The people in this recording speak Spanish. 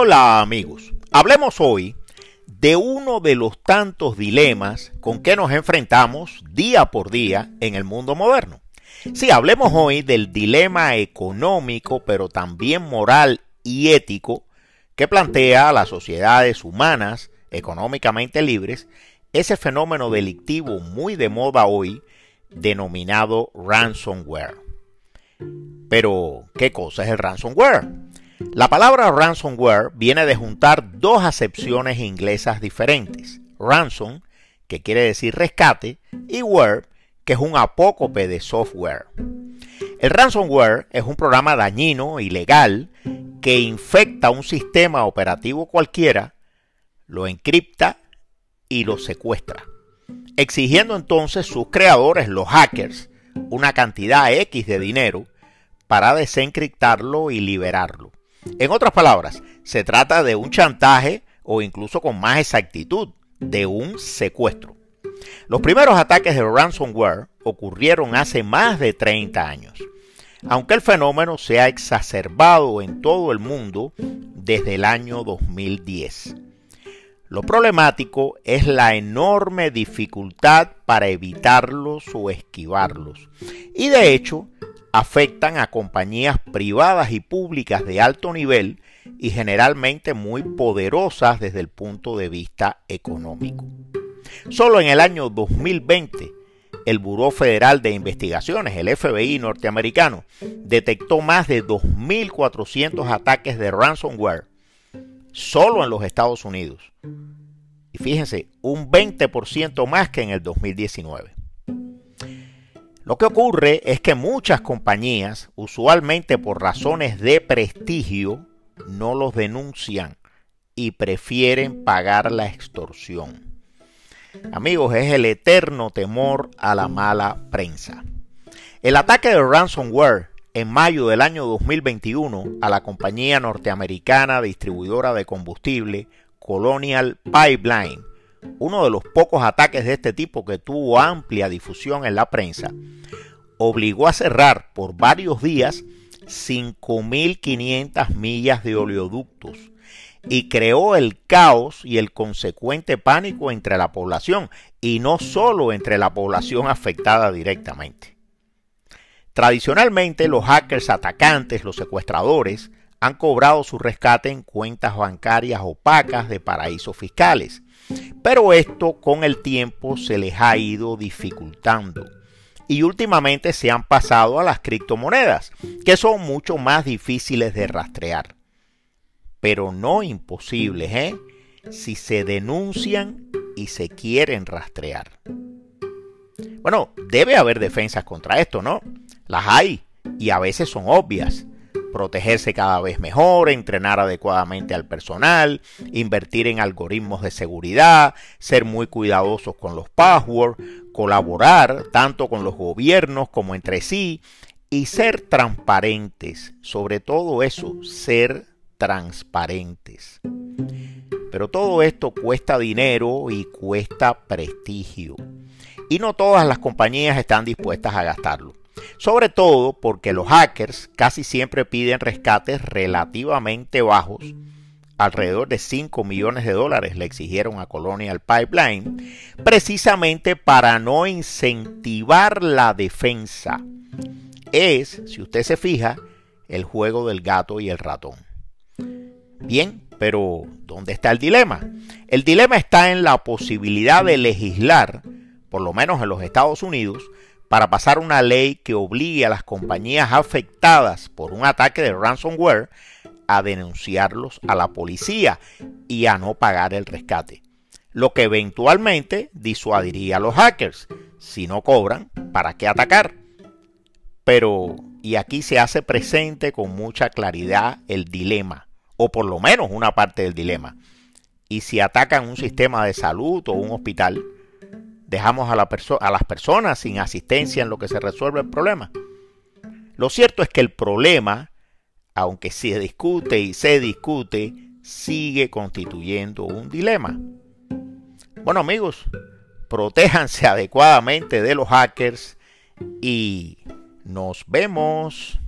Hola amigos, hablemos hoy de uno de los tantos dilemas con que nos enfrentamos día por día en el mundo moderno. Sí, hablemos hoy del dilema económico, pero también moral y ético que plantea a las sociedades humanas económicamente libres ese fenómeno delictivo muy de moda hoy denominado ransomware. Pero, ¿qué cosa es el ransomware? La palabra ransomware viene de juntar dos acepciones inglesas diferentes. Ransom, que quiere decir rescate, y ware, que es un apócope de software. El ransomware es un programa dañino, ilegal, que infecta un sistema operativo cualquiera, lo encripta y lo secuestra, exigiendo entonces sus creadores, los hackers, una cantidad X de dinero para desencriptarlo y liberarlo. En otras palabras, se trata de un chantaje o incluso con más exactitud, de un secuestro. Los primeros ataques de ransomware ocurrieron hace más de 30 años, aunque el fenómeno se ha exacerbado en todo el mundo desde el año 2010. Lo problemático es la enorme dificultad para evitarlos o esquivarlos. Y de hecho, afectan a compañías privadas y públicas de alto nivel y generalmente muy poderosas desde el punto de vista económico. Solo en el año 2020, el Buró Federal de Investigaciones, el FBI norteamericano, detectó más de 2.400 ataques de ransomware solo en los Estados Unidos. Y fíjense, un 20% más que en el 2019. Lo que ocurre es que muchas compañías, usualmente por razones de prestigio, no los denuncian y prefieren pagar la extorsión. Amigos, es el eterno temor a la mala prensa. El ataque de ransomware en mayo del año 2021 a la compañía norteamericana distribuidora de combustible Colonial Pipeline uno de los pocos ataques de este tipo que tuvo amplia difusión en la prensa, obligó a cerrar por varios días 5.500 millas de oleoductos y creó el caos y el consecuente pánico entre la población, y no solo entre la población afectada directamente. Tradicionalmente los hackers atacantes, los secuestradores, han cobrado su rescate en cuentas bancarias opacas de paraísos fiscales, pero esto con el tiempo se les ha ido dificultando. Y últimamente se han pasado a las criptomonedas, que son mucho más difíciles de rastrear. Pero no imposibles, ¿eh? Si se denuncian y se quieren rastrear. Bueno, debe haber defensas contra esto, ¿no? Las hay y a veces son obvias protegerse cada vez mejor, entrenar adecuadamente al personal, invertir en algoritmos de seguridad, ser muy cuidadosos con los passwords, colaborar tanto con los gobiernos como entre sí y ser transparentes. Sobre todo eso, ser transparentes. Pero todo esto cuesta dinero y cuesta prestigio. Y no todas las compañías están dispuestas a gastarlo sobre todo porque los hackers casi siempre piden rescates relativamente bajos. Alrededor de 5 millones de dólares le exigieron a Colonial Pipeline, precisamente para no incentivar la defensa. Es, si usted se fija, el juego del gato y el ratón. Bien, pero ¿dónde está el dilema? El dilema está en la posibilidad de legislar, por lo menos en los Estados Unidos, para pasar una ley que obligue a las compañías afectadas por un ataque de ransomware a denunciarlos a la policía y a no pagar el rescate, lo que eventualmente disuadiría a los hackers. Si no cobran, ¿para qué atacar? Pero, y aquí se hace presente con mucha claridad el dilema, o por lo menos una parte del dilema. ¿Y si atacan un sistema de salud o un hospital? Dejamos a, la a las personas sin asistencia en lo que se resuelve el problema. Lo cierto es que el problema, aunque se discute y se discute, sigue constituyendo un dilema. Bueno amigos, protéjanse adecuadamente de los hackers y nos vemos.